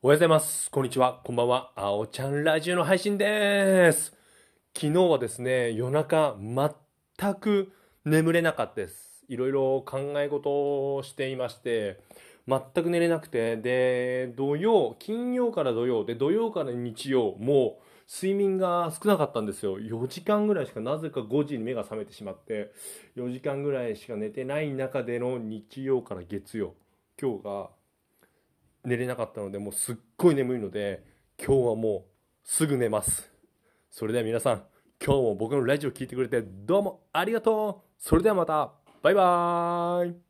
おはようございます。こんにちは。こんばんは。あおちゃんラジオの配信です。昨日はですね、夜中全く眠れなかったです。いろいろ考え事をしていまして、全く寝れなくて、で、土曜、金曜から土曜、で、土曜から日曜、もう睡眠が少なかったんですよ。4時間ぐらいしか、なぜか5時に目が覚めてしまって、4時間ぐらいしか寝てない中での日曜から月曜、今日が寝れなかったのでもうすっごい眠いので今日はもうすぐ寝ます。それでは皆さん今日も僕のラジオ聴いてくれてどうもありがとう。それではまた。バイバーイ。